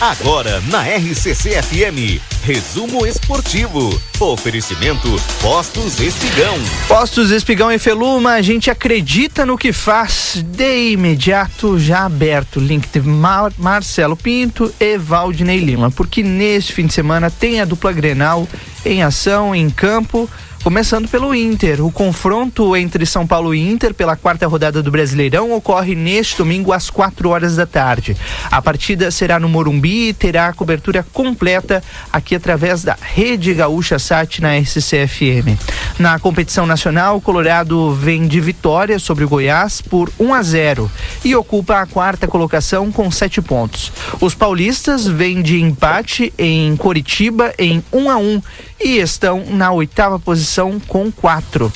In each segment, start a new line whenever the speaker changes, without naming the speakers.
Agora na RCC FM, resumo esportivo. Oferecimento Postos Espigão.
Postos Espigão e Feluma, a gente acredita no que faz. De imediato já aberto link de Mar Marcelo Pinto e Valdinei Lima, porque neste fim de semana tem a dupla Grenal em ação em campo. Começando pelo Inter, o confronto entre São Paulo e Inter pela quarta rodada do Brasileirão ocorre neste domingo às 4 horas da tarde. A partida será no Morumbi e terá cobertura completa aqui através da Rede Gaúcha Sat na SCFM. Na competição nacional, o Colorado vem de vitória sobre o Goiás por 1 a 0 e ocupa a quarta colocação com sete pontos. Os paulistas vêm de empate em Coritiba em 1 a 1 e estão na oitava posição com quatro.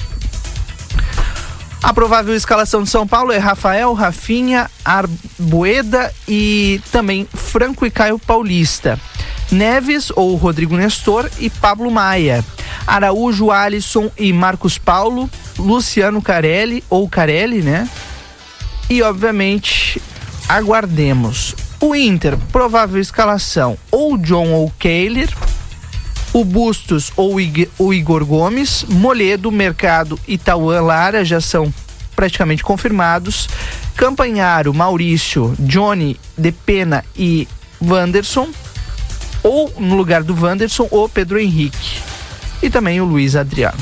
A provável escalação de São Paulo é Rafael, Rafinha, Arbueda e também Franco e Caio Paulista. Neves ou Rodrigo Nestor e Pablo Maia. Araújo, Alisson e Marcos Paulo, Luciano Carelli ou Carelli, né? E obviamente aguardemos. O Inter, provável escalação ou John ou Kehler, o Bustos ou o Igor Gomes, Moledo, Mercado e Tauan Lara já são praticamente confirmados. Campanharo, Maurício, Johnny, Depena e Wanderson. Ou no lugar do Wanderson, o Pedro Henrique. E também o Luiz Adriano.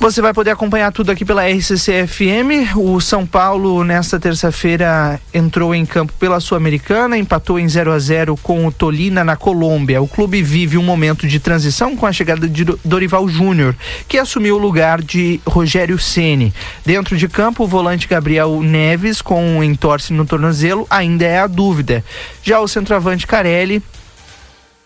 Você vai poder acompanhar tudo aqui pela RCC FM. O São Paulo, nesta terça-feira, entrou em campo pela Sul-Americana, empatou em 0 a 0 com o Tolina na Colômbia. O clube vive um momento de transição com a chegada de Dorival Júnior, que assumiu o lugar de Rogério Ceni. Dentro de campo, o volante Gabriel Neves, com um entorse no tornozelo, ainda é a dúvida. Já o centroavante Carelli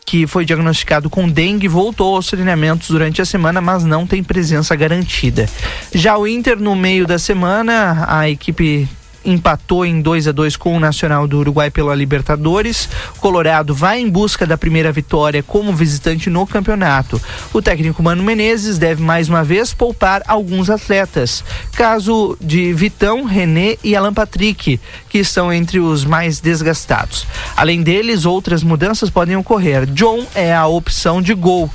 que foi diagnosticado com dengue, voltou aos treinamentos durante a semana, mas não tem presença garantida. Já o Inter, no meio da semana, a equipe empatou em 2 a 2 com o Nacional do Uruguai pela Libertadores. O Colorado vai em busca da primeira vitória como visitante no campeonato. O técnico Mano Menezes deve mais uma vez poupar alguns atletas. Caso de Vitão, René e Alan Patrick, que estão entre os mais desgastados. Além deles, outras mudanças podem ocorrer. John é a opção de gol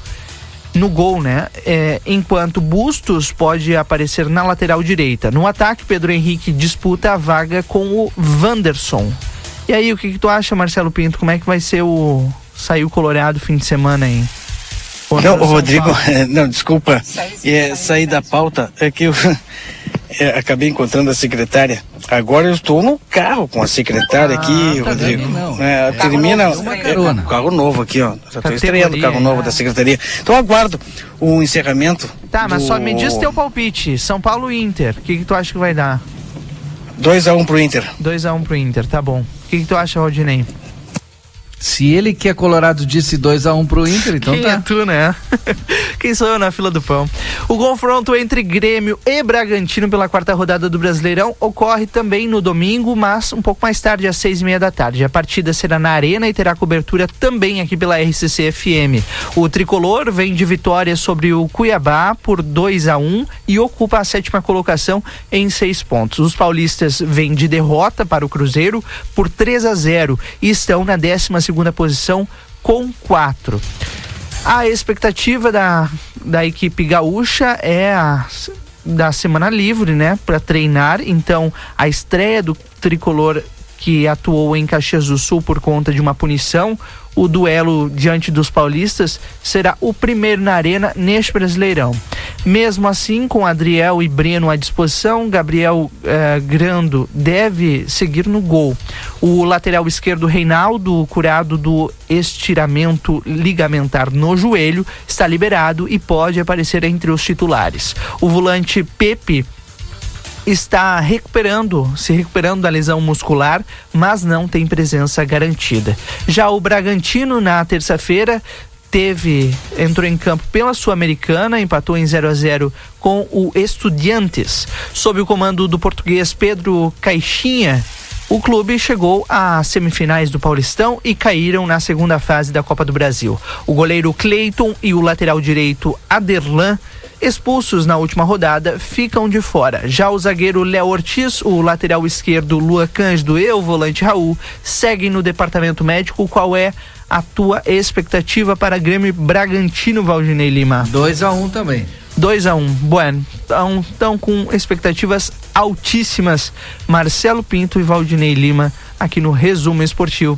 no gol, né? É, enquanto Bustos pode aparecer na lateral direita. No ataque, Pedro Henrique disputa a vaga com o Wanderson. E aí, o que, que tu acha, Marcelo Pinto? Como é que vai ser o. Saiu Colorado fim de semana aí?
Não, Rodrigo, não, desculpa. É, sair da pauta é que eu é, acabei encontrando a secretária. Agora eu estou no carro com a secretária ah, aqui, tá Rodrigo. É, termina é, um carro novo aqui, ó. Já estou estreando o carro novo da secretaria. Então aguardo o encerramento.
Tá, mas do... só me diz teu palpite. São Paulo Inter. O que, que tu acha que vai dar?
2x1 um pro Inter.
2x1 um pro Inter, tá bom. O que, que tu acha, Rodinei?
Se ele que é colorado disse 2 a 1 um pro Inter, então
Quem
tá.
é tu, né? Quem sou eu na fila do pão? O confronto entre Grêmio e Bragantino pela quarta rodada do Brasileirão ocorre também no domingo, mas um pouco mais tarde, às seis e meia da tarde. A partida será na Arena e terá cobertura também aqui pela RCC FM. O tricolor vem de vitória sobre o Cuiabá por 2 a 1 um, e ocupa a sétima colocação em seis pontos. Os paulistas vêm de derrota para o Cruzeiro por 3 a 0 e estão na décima segunda segunda posição com quatro. A expectativa da, da equipe gaúcha é a da semana livre, né, para treinar. Então, a estreia do tricolor que atuou em Caxias do Sul por conta de uma punição, o duelo diante dos paulistas será o primeiro na arena neste Brasileirão. Mesmo assim, com Adriel e Breno à disposição, Gabriel eh, Grando deve seguir no gol. O lateral esquerdo Reinaldo, curado do estiramento ligamentar no joelho, está liberado e pode aparecer entre os titulares. O volante Pepe está recuperando, se recuperando da lesão muscular, mas não tem presença garantida. Já o Bragantino, na terça-feira, teve entrou em campo pela Sul-Americana, empatou em 0 a 0 com o Estudiantes. Sob o comando do português Pedro Caixinha, o clube chegou às semifinais do Paulistão e caíram na segunda fase da Copa do Brasil. O goleiro Cleiton e o lateral direito Aderlan expulsos na última rodada ficam de fora. Já o zagueiro Léo Ortiz, o lateral esquerdo Lua Cândido e o volante Raul seguem no departamento médico. Qual é a tua expectativa para Grêmio Bragantino, Valdinei Lima?
2 a 1 um também.
2 a 1 um. Bueno, estão tão com expectativas altíssimas. Marcelo Pinto e Valdinei Lima aqui no Resumo Esportivo.